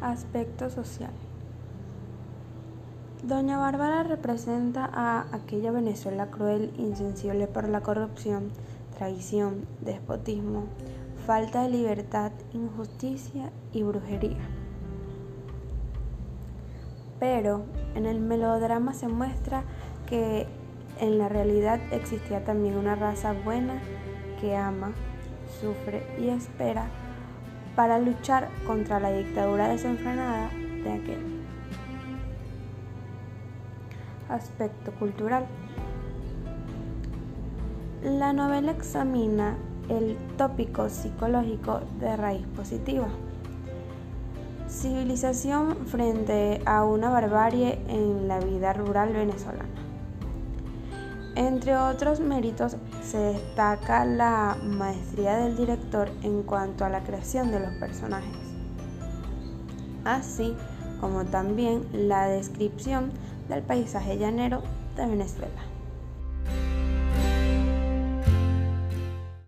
Aspecto social. Doña Bárbara representa a aquella Venezuela cruel, insensible por la corrupción, traición, despotismo, falta de libertad, injusticia y brujería. Pero en el melodrama se muestra que en la realidad existía también una raza buena que ama, sufre y espera para luchar contra la dictadura desenfrenada de aquel aspecto cultural. La novela examina el tópico psicológico de raíz positiva. Civilización frente a una barbarie en la vida rural venezolana. Entre otros méritos se destaca la maestría del director en cuanto a la creación de los personajes, así como también la descripción del paisaje llanero de Venezuela.